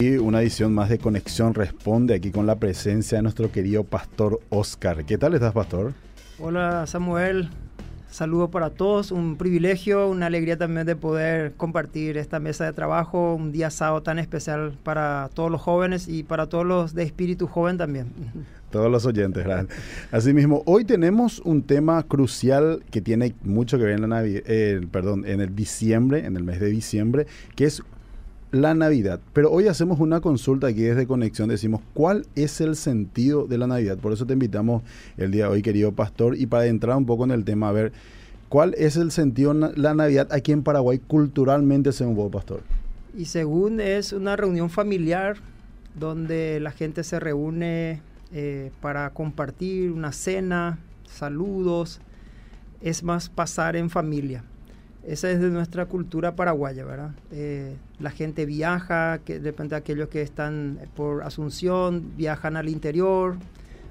una edición más de Conexión Responde aquí con la presencia de nuestro querido pastor Oscar. ¿Qué tal estás, pastor? Hola, Samuel. Saludo para todos, un privilegio, una alegría también de poder compartir esta mesa de trabajo, un día sábado tan especial para todos los jóvenes y para todos los de espíritu joven también. Todos los oyentes, ¿verdad? Asimismo, hoy tenemos un tema crucial que tiene mucho que ver en la eh, perdón, en el diciembre, en el mes de diciembre, que es la Navidad. Pero hoy hacemos una consulta aquí desde Conexión. Decimos, ¿cuál es el sentido de la Navidad? Por eso te invitamos el día de hoy, querido pastor, y para entrar un poco en el tema, a ver, ¿cuál es el sentido de la Navidad aquí en Paraguay culturalmente, según vos, pastor? Y según es una reunión familiar donde la gente se reúne eh, para compartir una cena, saludos, es más pasar en familia. Esa es de nuestra cultura paraguaya, ¿verdad? Eh, la gente viaja, que de repente aquellos que están por Asunción viajan al interior,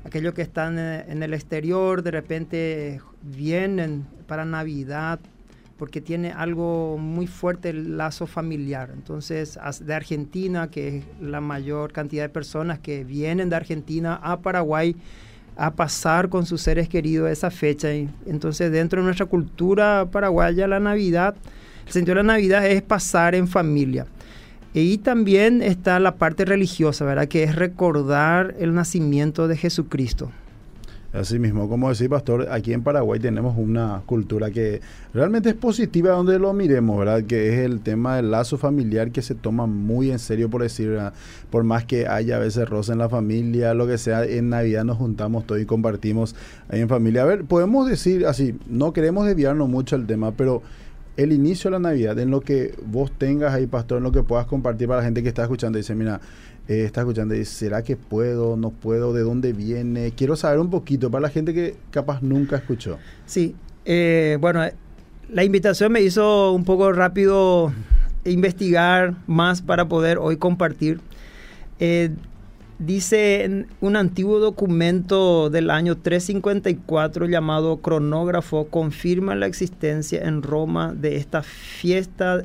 aquellos que están eh, en el exterior de repente vienen para Navidad porque tiene algo muy fuerte el lazo familiar. Entonces, de Argentina, que es la mayor cantidad de personas que vienen de Argentina a Paraguay, a pasar con sus seres queridos esa fecha. Entonces, dentro de nuestra cultura paraguaya, la Navidad, el sentido de la Navidad es pasar en familia. Y también está la parte religiosa, ¿verdad? Que es recordar el nacimiento de Jesucristo. Así mismo, como decía Pastor, aquí en Paraguay tenemos una cultura que realmente es positiva donde lo miremos, ¿verdad? Que es el tema del lazo familiar que se toma muy en serio, por decir, por más que haya a veces rosa en la familia, lo que sea, en Navidad nos juntamos todos y compartimos ahí en familia. A ver, podemos decir así, no queremos desviarnos mucho del tema, pero el inicio de la Navidad, en lo que vos tengas ahí, Pastor, en lo que puedas compartir para la gente que está escuchando, dice, mira, eh, está escuchando y dice, ¿será que puedo? ¿No puedo? ¿De dónde viene? Quiero saber un poquito para la gente que capaz nunca escuchó. Sí, eh, bueno, la invitación me hizo un poco rápido investigar más para poder hoy compartir. Eh, dice un antiguo documento del año 354 llamado cronógrafo, confirma la existencia en Roma de esta fiesta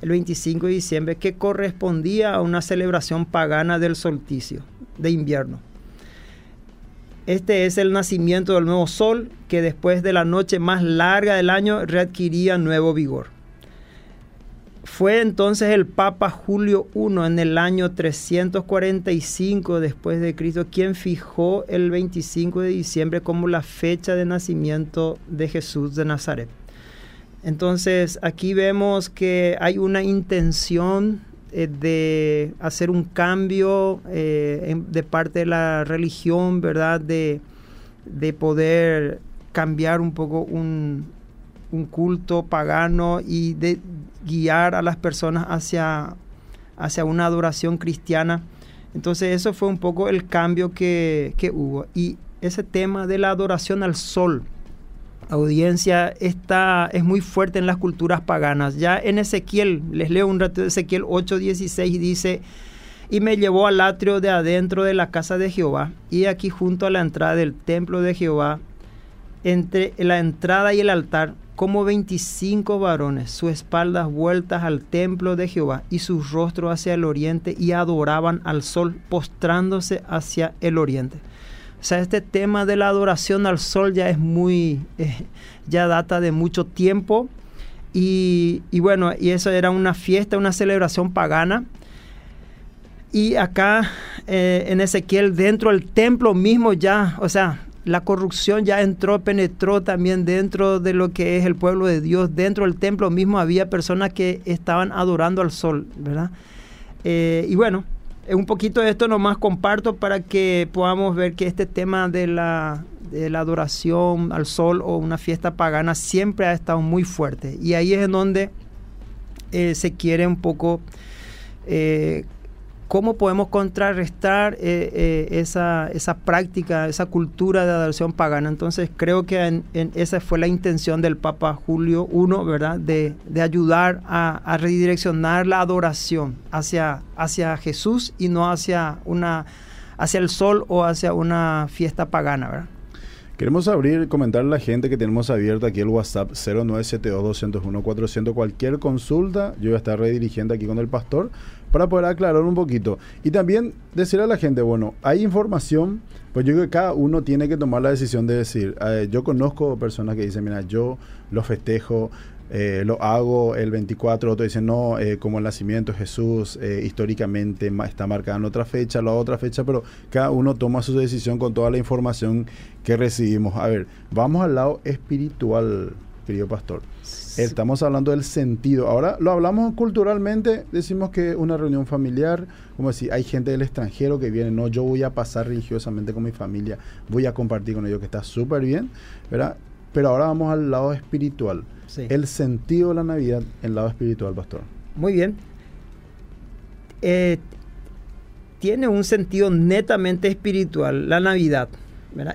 el 25 de diciembre, que correspondía a una celebración pagana del solsticio de invierno. Este es el nacimiento del nuevo sol, que después de la noche más larga del año readquiría nuevo vigor. Fue entonces el Papa Julio I en el año 345 después de Cristo quien fijó el 25 de diciembre como la fecha de nacimiento de Jesús de Nazaret. Entonces aquí vemos que hay una intención eh, de hacer un cambio eh, de parte de la religión, ¿verdad? De, poder cambiar un poco un, culto pagano y de guiar a las personas hacia, hacia una adoración cristiana. Entonces eso fue un poco el cambio que, que hubo. Y ese tema de la adoración al sol, audiencia está, es muy fuerte en las culturas paganas. Ya en Ezequiel, les leo un rato de Ezequiel 8:16 y dice, y me llevó al atrio de adentro de la casa de Jehová, y aquí junto a la entrada del templo de Jehová, entre la entrada y el altar, como veinticinco varones, sus espaldas vueltas al templo de Jehová y sus rostros hacia el oriente, y adoraban al sol, postrándose hacia el oriente. O sea, este tema de la adoración al sol ya es muy, eh, ya data de mucho tiempo. Y, bueno, y eso era una fiesta, una celebración pagana. Y acá eh, en Ezequiel, dentro del templo mismo ya, o sea, la corrupción ya entró, penetró también dentro de lo que es el pueblo de Dios. Dentro del templo mismo había personas que estaban adorando al sol, ¿verdad? Eh, y bueno, un poquito de esto nomás comparto para que podamos ver que este tema de la, de la adoración al sol o una fiesta pagana siempre ha estado muy fuerte. Y ahí es en donde eh, se quiere un poco eh, ¿Cómo podemos contrarrestar eh, eh, esa, esa, práctica, esa cultura de adoración pagana? Entonces creo que esa fue la intención del Papa Julio I, ¿verdad? De, ayudar a, redireccionar la adoración hacia, hacia Jesús y no hacia, una, hacia el sol o hacia una fiesta pagana, ¿verdad? Queremos abrir, comentarle a la gente que tenemos abierto aquí el WhatsApp 0972-201-400. Cualquier consulta, yo voy a estar redirigiendo aquí con el pastor para poder aclarar un poquito. Y también decirle a la gente, bueno, hay información, pues yo creo que cada uno tiene que tomar la decisión de decir, yo conozco personas que dicen, mira, yo lo festejo, eh, lo hago el 24, otro dice no, eh, como el nacimiento de Jesús eh, históricamente está marcado en otra fecha, la otra fecha, pero cada uno toma su decisión con toda la información que recibimos. A ver, vamos al lado espiritual, querido pastor. Estamos hablando del sentido. Ahora lo hablamos culturalmente, decimos que una reunión familiar, como decir, hay gente del extranjero que viene, no, yo voy a pasar religiosamente con mi familia, voy a compartir con ellos, que está súper bien, ¿verdad? Pero ahora vamos al lado espiritual el sentido de la Navidad en el lado espiritual, pastor. Muy bien. Eh, tiene un sentido netamente espiritual, la Navidad.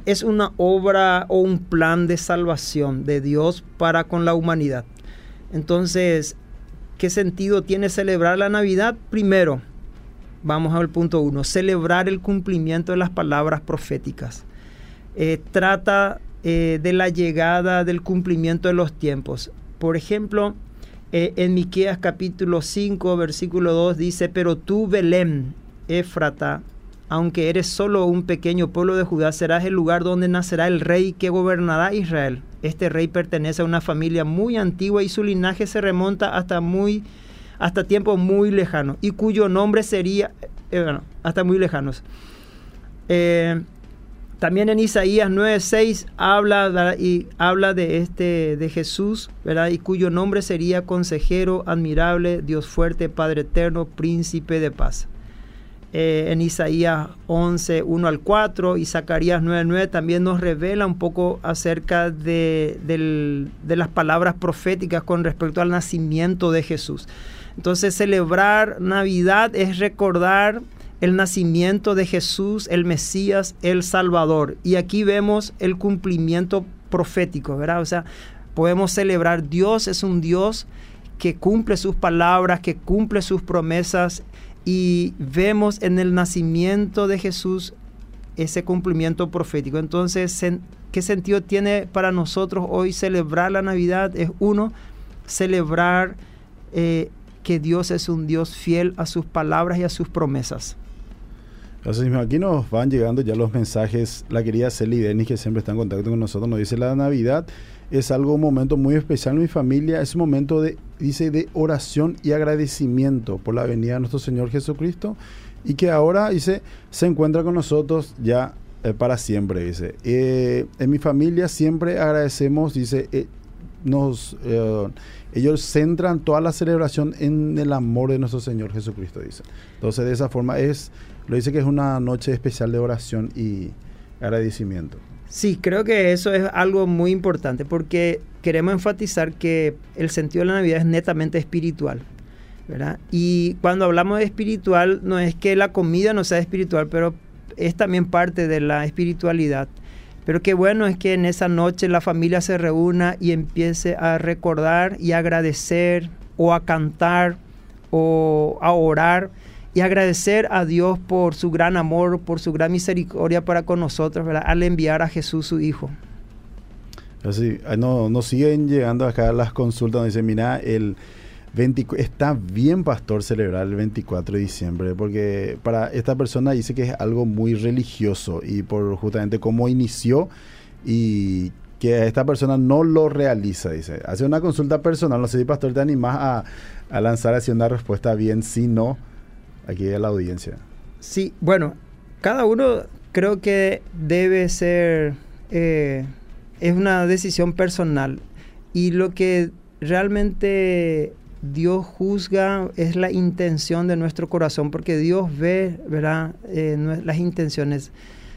Es una obra o un plan de salvación de Dios para con la humanidad. Entonces, ¿qué sentido tiene celebrar la Navidad? Primero, vamos al punto uno, celebrar el cumplimiento de las palabras proféticas. Eh, trata eh, de la llegada del cumplimiento de los tiempos. Por ejemplo, eh, en Miqueas capítulo 5, versículo 2 dice, pero tú, Belén, Éfrata, aunque eres solo un pequeño pueblo de Judá, serás el lugar donde nacerá el rey que gobernará Israel. Este rey pertenece a una familia muy antigua y su linaje se remonta hasta muy hasta tiempos muy lejanos y cuyo nombre sería eh, bueno, hasta muy lejanos. Eh, también en Isaías 9:6 habla y habla de este de Jesús, ¿verdad? Y cuyo nombre sería consejero, admirable, Dios fuerte, Padre eterno, príncipe de paz. Eh, en Isaías 11, 1 al 4 y Zacarías 9, también nos revela un poco acerca de, de las palabras proféticas con respecto al nacimiento de Jesús. Entonces celebrar Navidad es recordar el nacimiento de Jesús, el Mesías, el Salvador. Y aquí vemos el cumplimiento profético, ¿verdad? O sea, podemos celebrar, Dios es un Dios que cumple sus palabras, que cumple sus promesas y vemos en el nacimiento de Jesús ese cumplimiento profético. Entonces, ¿qué sentido tiene para nosotros hoy celebrar la Navidad? Es uno, celebrar eh, que Dios es un Dios fiel a sus palabras y a sus promesas. Entonces, aquí nos van llegando ya los mensajes. La querida Celi Denis, que siempre está en contacto con nosotros, nos dice: La Navidad es algo, un momento muy especial en mi familia. Es un momento de, dice, de oración y agradecimiento por la venida de nuestro Señor Jesucristo. Y que ahora, dice, se encuentra con nosotros ya eh, para siempre, dice. Eh, en mi familia siempre agradecemos, dice, eh, nos, ellos centran toda la celebración en el amor de nuestro Señor Jesucristo, dice. Entonces, de esa forma es lo dice que es una noche especial de oración y agradecimiento. Sí, creo que eso es algo muy importante porque queremos enfatizar que el sentido de la Navidad es netamente espiritual. ¿verdad? Y cuando hablamos de espiritual, no es que la comida no sea espiritual, pero es también parte de la espiritualidad. Pero qué bueno es que en esa noche la familia se reúna y empiece a recordar y agradecer o a cantar o a orar y agradecer a Dios por su gran amor, por su gran misericordia para con nosotros, ¿verdad? al enviar a Jesús su Hijo. Así, no, nos siguen llegando acá las consultas, nos dicen, mira, el 20, está bien, pastor, celebrar el 24 de diciembre, porque para esta persona dice que es algo muy religioso y por justamente cómo inició y que esta persona no lo realiza, dice. Hace una consulta personal, no sé si pastor te animas a, a lanzar así una respuesta bien, sí, no aquí a la audiencia. Sí, bueno, cada uno creo que debe ser, eh, es una decisión personal y lo que realmente Dios juzga es la intención de nuestro corazón, porque Dios ve, ¿verdad? Eh, las intenciones,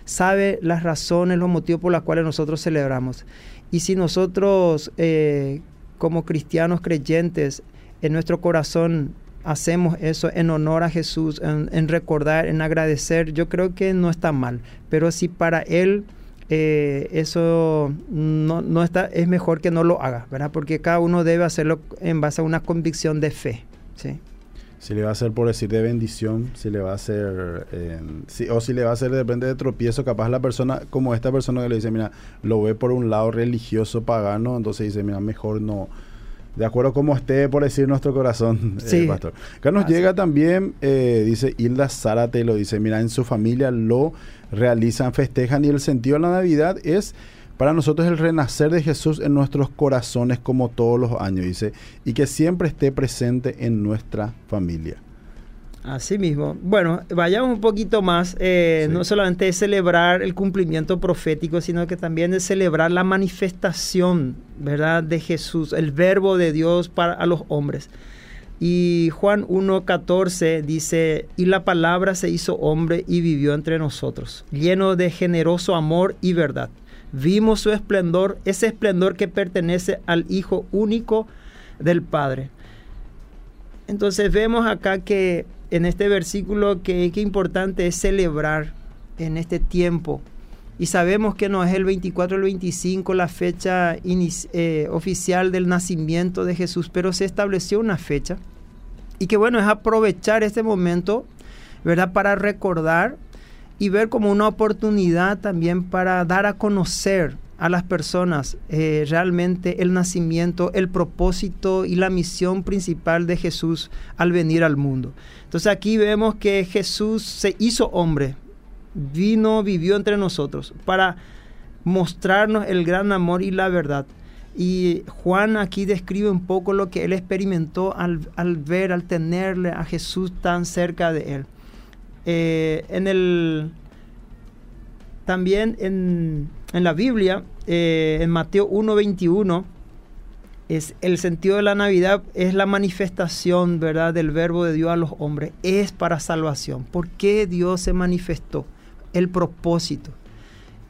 sabe las razones, los motivos por los cuales nosotros celebramos. Y si nosotros, eh, como cristianos creyentes, en nuestro corazón hacemos eso en honor a Jesús, en, recordar, en agradecer, yo creo que no está mal. Pero si para Él eh, eso no, no, está, es mejor que no lo haga, ¿verdad? Porque cada uno debe hacerlo en base a una convicción de fe. ¿sí? Si le va a ser por decir de bendición, si le va a ser, si, o si le va a hacer de repente de tropiezo, capaz la persona, como esta persona que le dice, mira, lo ve por un lado religioso, pagano, entonces dice, mira, mejor no, de acuerdo como esté, por decir nuestro corazón, eh, sí. pastor. Acá nos llega también, eh, dice Hilda Zárate, lo dice, mira, en su familia lo realizan, festejan y el sentido de la Navidad es para nosotros el renacer de Jesús en nuestros corazones como todos los años, dice, y que siempre esté presente en nuestra familia. Así mismo. Bueno, vayamos un poquito más, eh, no solamente de celebrar el cumplimiento profético, sino que también de celebrar la manifestación, ¿verdad?, de Jesús, el verbo de Dios para a los hombres. Y Juan 1.14 dice, y la palabra se hizo hombre y vivió entre nosotros, lleno de generoso amor y verdad vimos su esplendor, ese esplendor que pertenece al Hijo único del Padre. Entonces vemos acá que en este versículo que, que importante es celebrar en este tiempo. Y sabemos que no es el 24 o el 25 la fecha eh, oficial del nacimiento de Jesús, pero se estableció una fecha. Y que bueno, es aprovechar este momento, ¿verdad? Para recordar y ver como una oportunidad también para dar a conocer a las personas eh, realmente el nacimiento, el propósito y la misión principal de Jesús al venir al mundo. Entonces aquí vemos que Jesús se hizo hombre, vino, vivió entre nosotros para mostrarnos el gran amor y la verdad. Y Juan aquí describe un poco lo que él experimentó al, al ver, al tenerle a Jesús tan cerca de él. Eh, en el, también en, la Biblia, eh, en Mateo 1.21, es el sentido de la Navidad es la manifestación, ¿verdad?, del verbo de Dios a los hombres. Es para salvación. ¿Por qué Dios se manifestó? El propósito.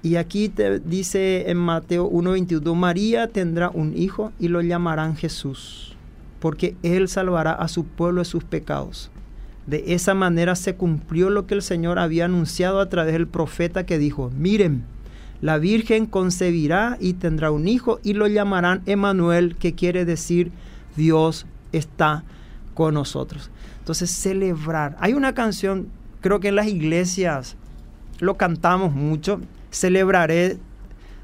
Y aquí te dice en Mateo 1.21, María tendrá un hijo y lo llamarán Jesús, porque él salvará a su pueblo de sus pecados. De esa manera se cumplió lo que el Señor había anunciado a través del profeta que dijo, miren, la Virgen concebirá y tendrá un hijo y lo llamarán Emanuel, que quiere decir Dios está con nosotros. Entonces, celebrar. Hay una canción, creo que en las iglesias lo cantamos mucho, celebraré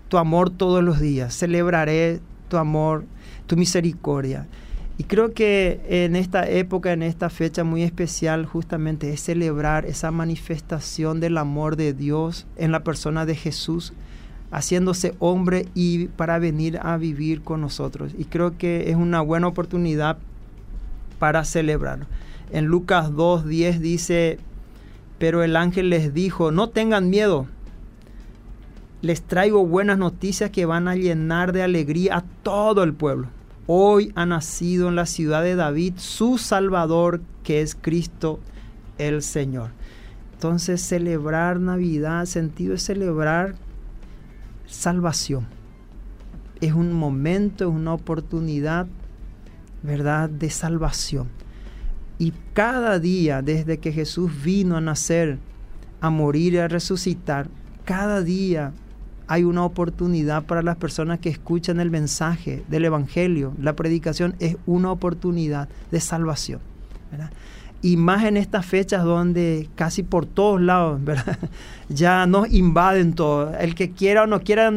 tu amor todos los días, celebraré tu amor, tu misericordia. Y creo que en esta época, en esta fecha muy especial, justamente es celebrar esa manifestación del amor de Dios en la persona de Jesús, haciéndose hombre y para venir a vivir con nosotros. Y creo que es una buena oportunidad para celebrar. En Lucas 2.10 dice, pero el ángel les dijo, no tengan miedo, les traigo buenas noticias que van a llenar de alegría a todo el pueblo. Hoy ha nacido en la ciudad de David su Salvador, que es Cristo el Señor. Entonces, celebrar Navidad, sentido es celebrar salvación. Es un momento, es una oportunidad, ¿verdad?, de salvación. Y cada día, desde que Jesús vino a nacer, a morir y a resucitar, cada día hay una oportunidad para las personas que escuchan el mensaje del Evangelio. La predicación es una oportunidad de salvación. Y más en estas fechas donde casi por todos lados ya nos invaden todo. El que quiera o no quiera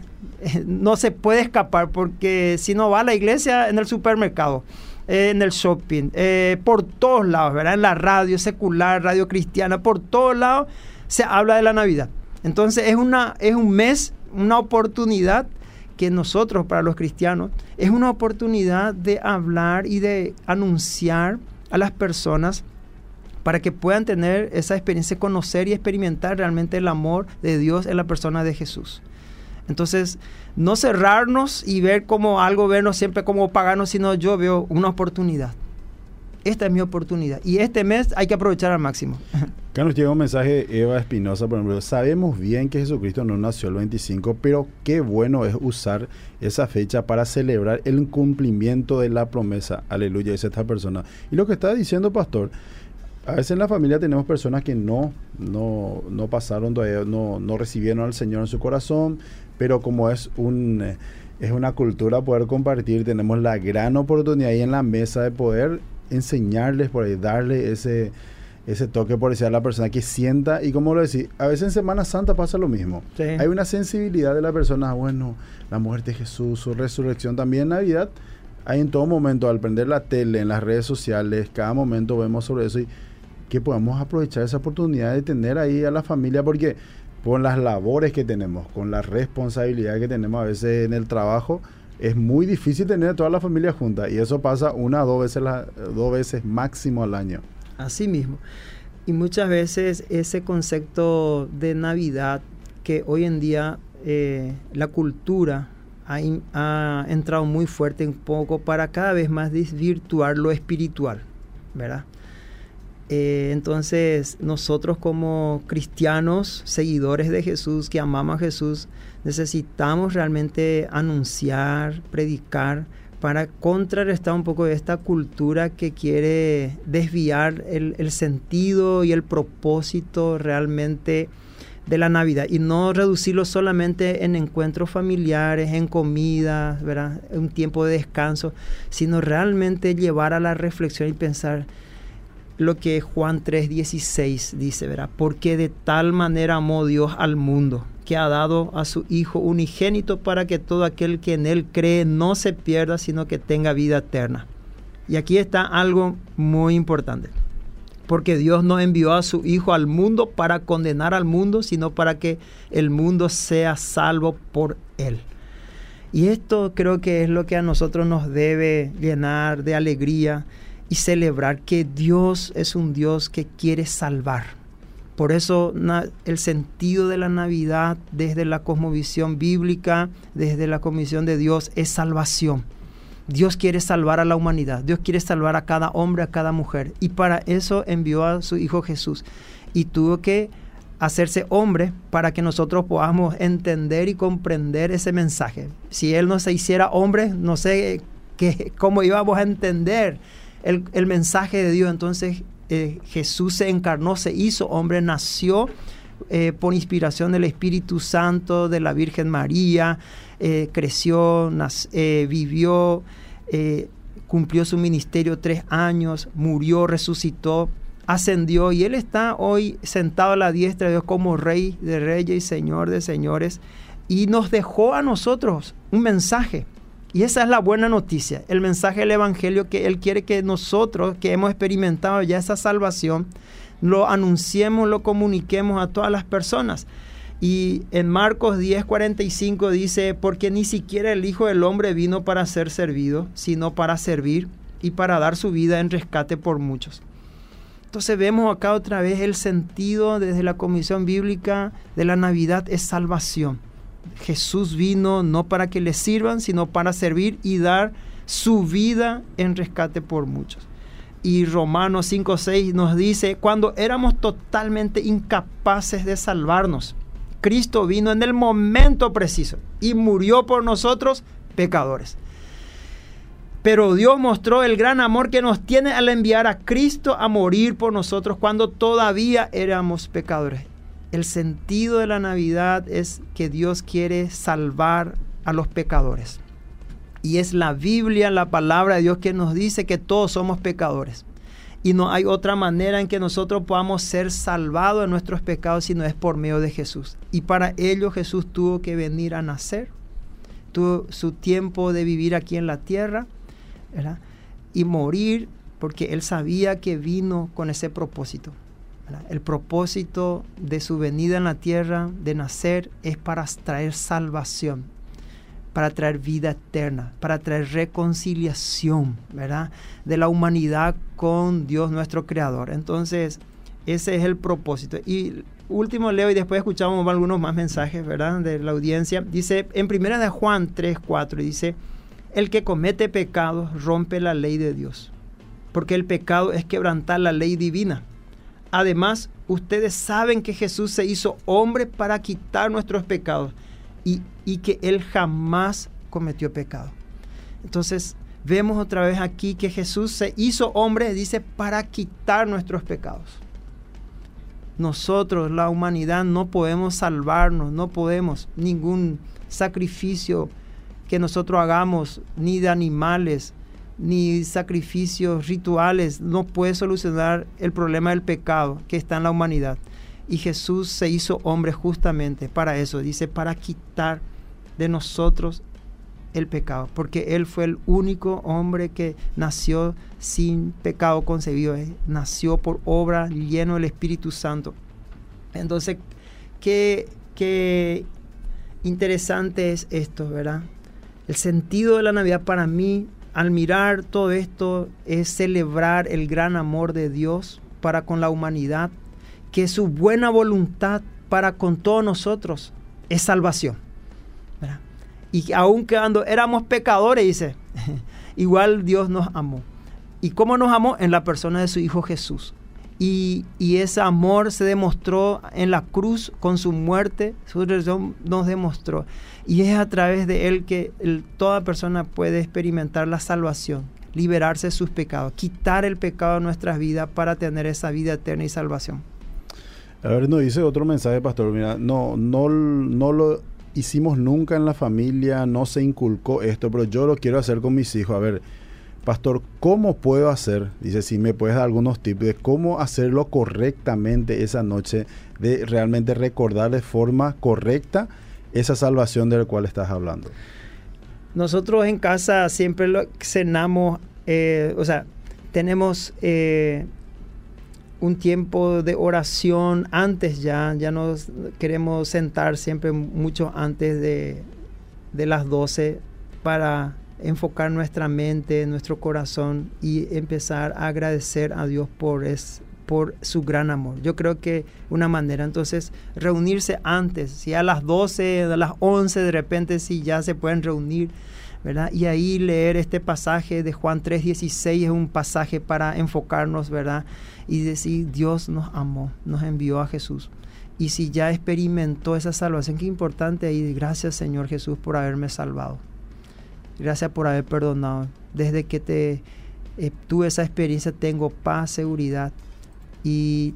no se puede escapar porque si no va a la iglesia en el supermercado en el shopping, eh, por todos lados, ¿verdad? En la radio secular, radio cristiana, por todos lados se habla de la Navidad. Entonces es, una, es un mes, una oportunidad que nosotros, para los cristianos, es una oportunidad de hablar y de anunciar a las personas para que puedan tener esa experiencia, conocer y experimentar realmente el amor de Dios en la persona de Jesús. Entonces, no cerrarnos y ver como algo, vernos siempre como paganos, sino yo veo una oportunidad esta es mi oportunidad. Y este mes hay que aprovechar al máximo. Acá nos llega un mensaje Eva Espinosa, por ejemplo. Sabemos bien que Jesucristo no nació el 25, pero qué bueno es usar esa fecha para celebrar el cumplimiento de la promesa. Aleluya, dice esta persona. Y lo que está diciendo, pastor, a veces en la familia tenemos personas que no, no, no pasaron todavía, no, no recibieron al Señor en su corazón, pero como es un... Eh, es una cultura poder compartir, tenemos la gran oportunidad ahí en la mesa de poder enseñarles, por ahí, darle ese, ese toque por decir a la persona que sienta y como lo decís, a veces en Semana Santa pasa lo mismo. Hay una sensibilidad de la persona, bueno, la muerte de Jesús, su resurrección también en Navidad. Hay en todo momento, al prender la tele, en las redes sociales, cada momento vemos sobre eso y que podamos aprovechar esa oportunidad de tener ahí a la familia porque con las labores que tenemos, con la responsabilidad que tenemos a veces en el trabajo, es muy difícil tener toda la familia junta y eso pasa una o dos veces, dos veces máximo al año. Así mismo. Y muchas veces ese concepto de Navidad que hoy en día eh, la cultura ha, entrado muy fuerte un poco para cada vez más desvirtuar lo espiritual, ¿verdad? Eh, entonces nosotros como cristianos, seguidores de Jesús, que amamos a Jesús, necesitamos realmente anunciar, predicar, para contrarrestar un poco esta cultura que quiere desviar el, sentido y el propósito realmente de la Navidad y no reducirlo solamente en encuentros familiares, en comidas, ¿verdad? un tiempo de descanso, sino realmente llevar a la reflexión y pensar lo que Juan 3:16 dice, ¿verdad? Porque de tal manera amó Dios al mundo que ha dado a su Hijo unigénito para que todo aquel que en Él cree no se pierda, sino que tenga vida eterna. Y aquí está algo muy importante. Porque Dios no envió a su Hijo al mundo para condenar al mundo, sino para que el mundo sea salvo por Él. Y esto creo que es lo que a nosotros nos debe llenar de alegría y celebrar que Dios es un Dios que quiere salvar por eso el sentido de la Navidad desde la cosmovisión bíblica, desde la comisión de Dios, es salvación. Dios quiere salvar a la humanidad, Dios quiere salvar a cada hombre, a cada mujer. Y para eso envió a su Hijo Jesús. Y tuvo que hacerse hombre para que nosotros podamos entender y comprender ese mensaje. Si Él no se hiciera hombre, no sé qué, cómo íbamos a entender el, el mensaje de Dios. Entonces eh, Jesús se encarnó, se hizo hombre, nació eh, por inspiración del Espíritu Santo, de la Virgen María, eh, creció, vivió, cumplió su ministerio tres años, murió, resucitó, ascendió y Él está hoy sentado a la diestra de Dios como Rey de Reyes y Señor de Señores y nos dejó a nosotros un mensaje y esa es la buena noticia, el mensaje del Evangelio que Él quiere que nosotros, que hemos experimentado ya esa salvación, lo anunciemos, lo comuniquemos a todas las personas. Y en Marcos 10:45 dice, porque ni siquiera el Hijo del Hombre vino para ser servido, sino para servir y para dar su vida en rescate por muchos. Entonces vemos acá otra vez el sentido desde la comisión bíblica de la Navidad es salvación. Jesús vino no para que le sirvan, sino para servir y dar su vida en rescate por muchos. Y Romanos 5:6 nos dice, cuando éramos totalmente incapaces de salvarnos, Cristo vino en el momento preciso y murió por nosotros pecadores. Pero Dios mostró el gran amor que nos tiene al enviar a Cristo a morir por nosotros cuando todavía éramos pecadores el sentido de la Navidad es que Dios quiere salvar a los pecadores. Y es la Biblia, la palabra de Dios que nos dice que todos somos pecadores. Y no hay otra manera en que nosotros podamos ser salvados de nuestros pecados si no es por medio de Jesús. Y para ello Jesús tuvo que venir a nacer. Tuvo su tiempo de vivir aquí en la tierra y morir porque él sabía que vino con ese propósito. El propósito de su venida en la tierra, de nacer, es para traer salvación, para traer vida eterna, para traer reconciliación, ¿verdad? De la humanidad con Dios nuestro Creador. Entonces, ese es el propósito. Y último leo y después escuchamos algunos más mensajes, ¿verdad? De la audiencia. Dice, en primera de Juan 3, 4, dice, el que comete pecados rompe la ley de Dios, porque el pecado es quebrantar la ley divina. Además, ustedes saben que Jesús se hizo hombre para quitar nuestros pecados y, que Él jamás cometió pecado. Entonces, vemos otra vez aquí que Jesús se hizo hombre, dice, para quitar nuestros pecados. Nosotros, la humanidad, no podemos salvarnos, no podemos ningún sacrificio que nosotros hagamos, ni de animales, ni sacrificios rituales no puede solucionar el problema del pecado que está en la humanidad. Y Jesús se hizo hombre justamente para eso, dice, para quitar de nosotros el pecado, porque Él fue el único hombre que nació sin pecado concebido, eh, nació por obra lleno del Espíritu Santo. Entonces, qué, qué interesante es esto, ¿verdad? El sentido de la Navidad para mí, al mirar todo esto, es celebrar el gran amor de Dios para con la humanidad, que su buena voluntad para con todos nosotros es salvación. Y aun quedando éramos pecadores, dice, igual Dios nos amó. ¿Y cómo nos amó? En la persona de su Hijo Jesús. Y, ese amor se demostró en la cruz con su muerte, su resurrección nos demostró. Y es a través de él que toda persona puede experimentar la salvación, liberarse de sus pecados, quitar el pecado de nuestras vidas para tener esa vida eterna y salvación. A ver, nos dice otro mensaje, pastor. Mira, no, no, no lo hicimos nunca en la familia, no se inculcó esto, pero yo lo quiero hacer con mis hijos. A ver, pastor, ¿cómo puedo hacer? Dice, si me puedes dar algunos tips de cómo hacerlo correctamente esa noche, de realmente recordar de forma correcta esa salvación de la cual estás hablando. Nosotros en casa siempre lo cenamos, eh, o sea, tenemos eh, un tiempo de oración antes ya, ya nos queremos sentar siempre mucho antes de, las 12 para enfocar nuestra mente, nuestro corazón y empezar a agradecer a Dios por, es, por su gran amor. Yo creo que una manera, entonces, reunirse antes, si a las 12, a las 11 de repente, si ya se pueden reunir, ¿verdad? Y ahí leer este pasaje de Juan 3:16 es un pasaje para enfocarnos, ¿verdad? y decir, Dios nos amó, nos envió a Jesús. Y si ya experimentó esa salvación, qué importante ahí, gracias Señor Jesús por haberme salvado. Gracias por haber perdonado. Desde que te eh, tuve esa experiencia tengo paz, seguridad. Y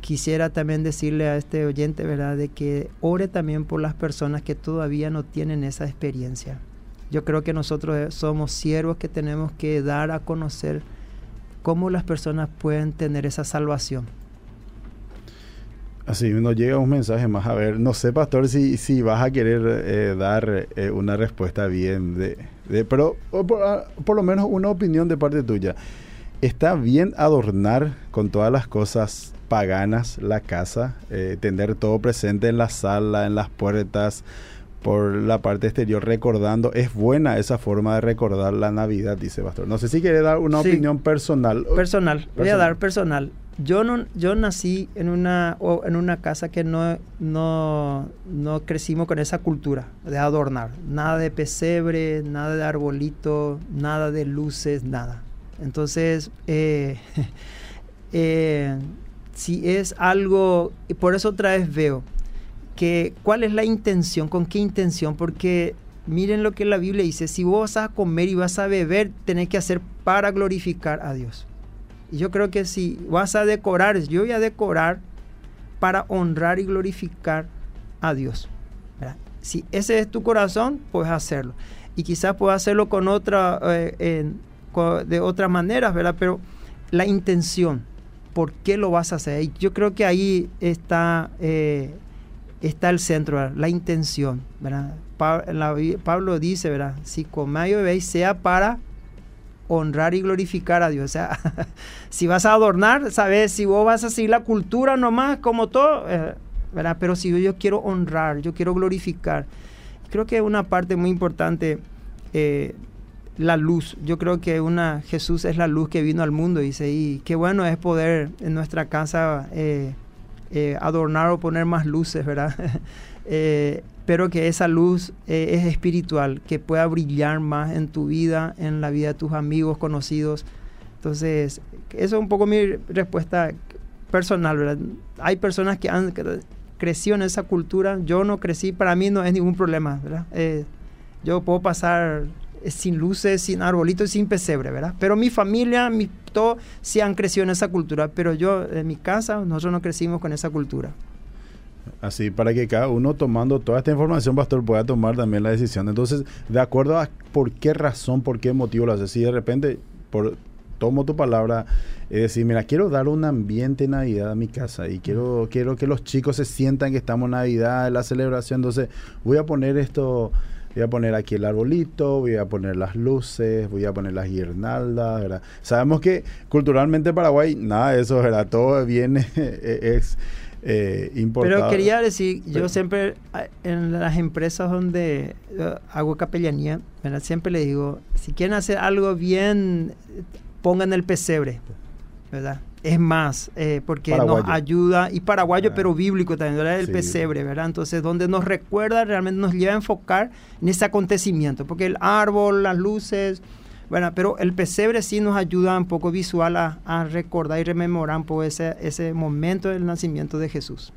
quisiera también decirle a este oyente, ¿verdad?, de que ore también por las personas que todavía no tienen esa experiencia. Yo creo que nosotros eh, somos siervos que tenemos que dar a conocer ¿Cómo las personas pueden tener esa salvación? Así nos llega un mensaje más. A ver, no sé, pastor, si, si vas a querer eh, dar una respuesta bien, de, pero ah, por, lo menos una opinión de parte tuya. ¿Está bien adornar con todas las cosas paganas la casa? Eh, tener todo presente en la sala, en las puertas, por la parte exterior recordando. Es buena esa forma de recordar la Navidad, dice Pastor. No sé si quiere dar una opinión personal. personal. Voy a dar personal. Yo no, yo nací en una, en una casa que no, no, no crecimos con esa cultura de adornar. Nada de pesebre, nada de arbolito, nada de luces, nada. Entonces, eh, eh, si es algo, y por eso otra vez veo, que cuál es la intención, con qué intención, porque miren lo que la Biblia dice, si vos vas a comer y vas a beber, tenés que hacer para glorificar a Dios. Y yo creo que si vas a decorar, yo voy a decorar para honrar y glorificar a Dios. Si ese es tu corazón, puedes hacerlo. Y quizás puedes hacerlo con otra, eh, de otras maneras, ¿verdad? Pero la intención, ¿por qué lo vas a hacer? yo creo que ahí está eh, está el centro, la intención. ¿verdad? Pablo dice, ¿verdad? si comáis y bebéis sea para honrar y glorificar a Dios. O sea, si vas a adornar, sabes, si vos vas a seguir la cultura nomás, como todo, eh, ¿verdad? Pero si yo, quiero honrar, yo quiero glorificar. Creo que una parte muy importante, eh, la luz. Yo creo que una Jesús es la luz que vino al mundo, dice, y qué bueno es poder en nuestra casa eh, eh, adornar o poner más luces, ¿verdad? Eh, pero que esa luz eh, es espiritual, que pueda brillar más en tu vida, en la vida de tus amigos, conocidos. Entonces, eso es un poco mi respuesta personal, ¿verdad? Hay personas que han crecido en esa cultura, yo no crecí, para mí no es ningún problema, ¿verdad? yo puedo pasar sin luces, sin arbolitos, sin pesebre, ¿verdad? Pero mi familia, mi, todo, sí han crecido en esa cultura, pero yo, en mi casa, nosotros no crecimos con esa cultura. Así, para que cada uno tomando toda esta información, pastor, pueda tomar también la decisión. Entonces, de acuerdo a por qué razón, por qué motivo lo hace. Si de repente, por, tomo tu palabra, es decir, mira, quiero dar un ambiente Navidad a mi casa y quiero, quiero que los chicos se sientan que estamos en Navidad, en la celebración. Entonces, voy a poner esto voy a poner aquí el arbolito, voy a poner las luces, voy a poner las guirnaldas, ¿verdad? Sabemos que culturalmente Paraguay, nada de eso, ¿verdad? Todo viene, es eh, importado. Pero quería decir, yo siempre en las empresas donde hago capellanía, ¿verdad? siempre le digo, si quieren hacer algo bien, pongan el pesebre, ¿verdad? Es más, eh, porque nos ayuda, y paraguayo, ah. pero bíblico también, ¿verdad? el pesebre, ¿verdad? Entonces, donde nos recuerda, realmente nos lleva a enfocar en ese acontecimiento, porque el árbol, las luces, bueno, pero el pesebre sí nos ayuda un poco visual a, recordar y rememorar un poco ese, ese momento del nacimiento de Jesús.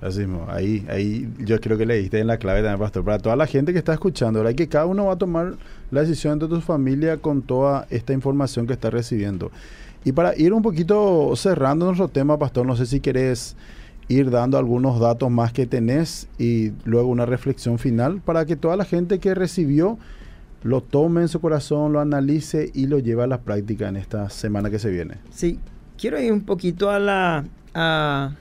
Así mismo, ahí, ahí yo creo que le diste en la clave también, pastor. Para toda la gente que está escuchando, ¿verdad? que cada uno va a tomar la decisión de tu familia con toda esta información que está recibiendo. Y para ir un poquito cerrando nuestro tema, Pastor, no sé si querés ir dando algunos datos más que tenés y luego una reflexión final para que toda la gente que recibió lo tome en su corazón, lo analice y lo lleve a la práctica en esta semana que se viene. Sí, quiero ir un poquito a la, a,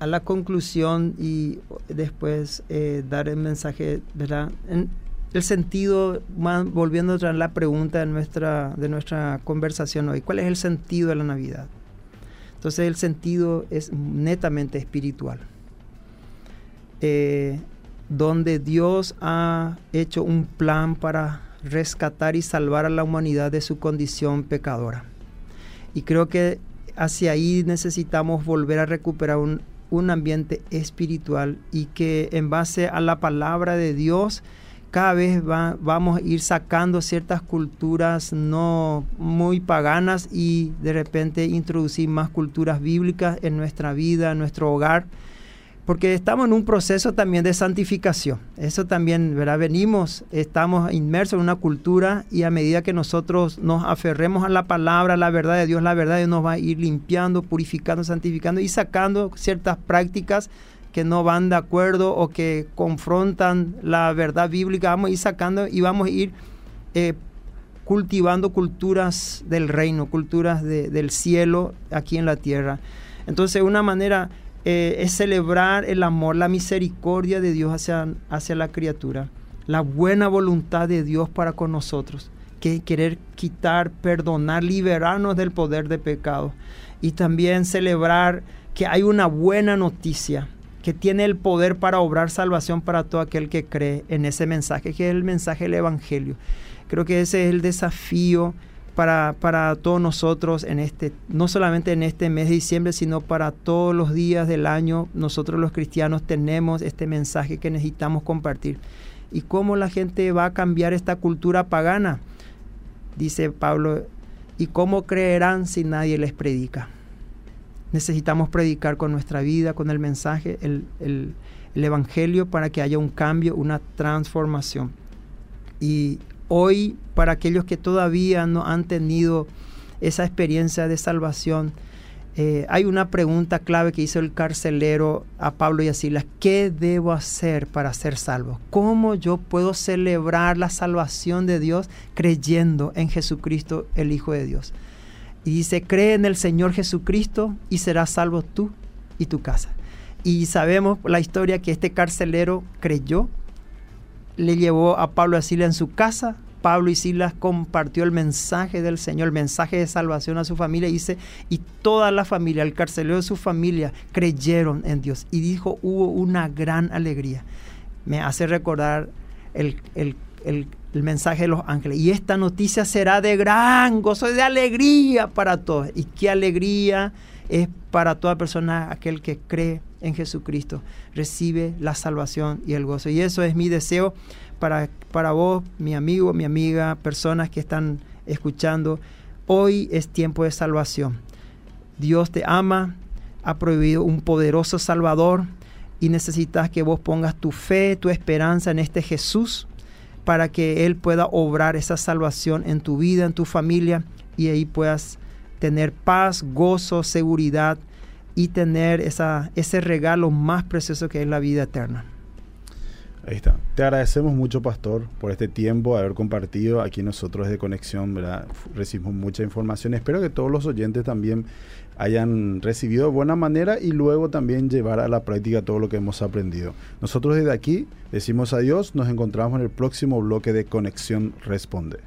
la conclusión y después eh, dar el mensaje, ¿verdad? El sentido, volviendo a la pregunta de nuestra, de nuestra conversación hoy, ¿cuál es el sentido de la Navidad? Entonces el sentido es netamente espiritual, eh, donde Dios ha hecho un plan para rescatar y salvar a la humanidad de su condición pecadora. Y creo que hacia ahí necesitamos volver a recuperar un, un ambiente espiritual y que en base a la palabra de Dios, cada vez vamos a ir sacando ciertas culturas no muy paganas y de repente introducir más culturas bíblicas en nuestra vida, en nuestro hogar, porque estamos en un proceso también de santificación. Eso también, ¿verdad? Venimos, estamos inmersos en una cultura y a medida que nosotros nos aferremos a la palabra, a la verdad de Dios, la verdad de Dios nos va a ir limpiando, purificando, santificando y sacando ciertas prácticas que no van de acuerdo o que confrontan la verdad bíblica, vamos a ir sacando y vamos a ir eh, cultivando culturas del reino, culturas del cielo aquí en la tierra. Entonces, una manera eh, es celebrar el amor, la misericordia de Dios hacia, hacia la criatura, la buena voluntad de Dios para con nosotros, que querer quitar, perdonar, liberarnos del poder de pecado y también celebrar que hay una buena noticia que tiene el poder para obrar salvación para todo aquel que cree en ese mensaje, que es el mensaje del Evangelio. Creo que ese es el desafío para, para todos nosotros en este, no solamente en este mes de diciembre, sino para todos los días del año. Nosotros los cristianos tenemos este mensaje que necesitamos compartir. ¿Y cómo la gente va a cambiar esta cultura pagana? Dice Pablo, ¿y cómo creerán si nadie les predica? Necesitamos predicar con nuestra vida, con el mensaje, el, Evangelio, para que haya un cambio, una transformación. Y hoy, para aquellos que todavía no han tenido esa experiencia de salvación, eh, hay una pregunta clave que hizo el carcelero a Pablo y a Silas. ¿Qué debo hacer para ser salvo? ¿Cómo yo puedo celebrar la salvación de Dios creyendo en Jesucristo, el Hijo de Dios? Y dice, cree en el Señor Jesucristo y serás salvo tú y tu casa. Y sabemos la historia que este carcelero creyó, le llevó a Pablo y a Silas en su casa. Pablo y Silas compartió el mensaje del Señor, el mensaje de salvación a su familia. Y dice, y toda la familia, el carcelero de su familia, creyeron en Dios. Y dijo, hubo una gran alegría. Me hace recordar el, el, el el mensaje de los ángeles. Y esta noticia será de gran gozo, de alegría para todos. Y qué alegría es para toda persona aquel que cree en Jesucristo. Recibe la salvación y el gozo. Y eso es mi deseo para, para vos, mi amigo, mi amiga, personas que están escuchando. Hoy es tiempo de salvación. Dios te ama, ha prohibido un poderoso Salvador y necesitas que vos pongas tu fe, tu esperanza en este Jesús para que Él pueda obrar esa salvación en tu vida, en tu familia, y ahí puedas tener paz, gozo, seguridad y tener esa, ese regalo más precioso que es la vida eterna. Ahí está. Te agradecemos mucho, Pastor, por este tiempo, haber compartido aquí nosotros de Conexión. Recibimos mucha información. Espero que todos los oyentes también hayan recibido de buena manera y luego también llevar a la práctica todo lo que hemos aprendido. Nosotros desde aquí decimos adiós, nos encontramos en el próximo bloque de Conexión Responde.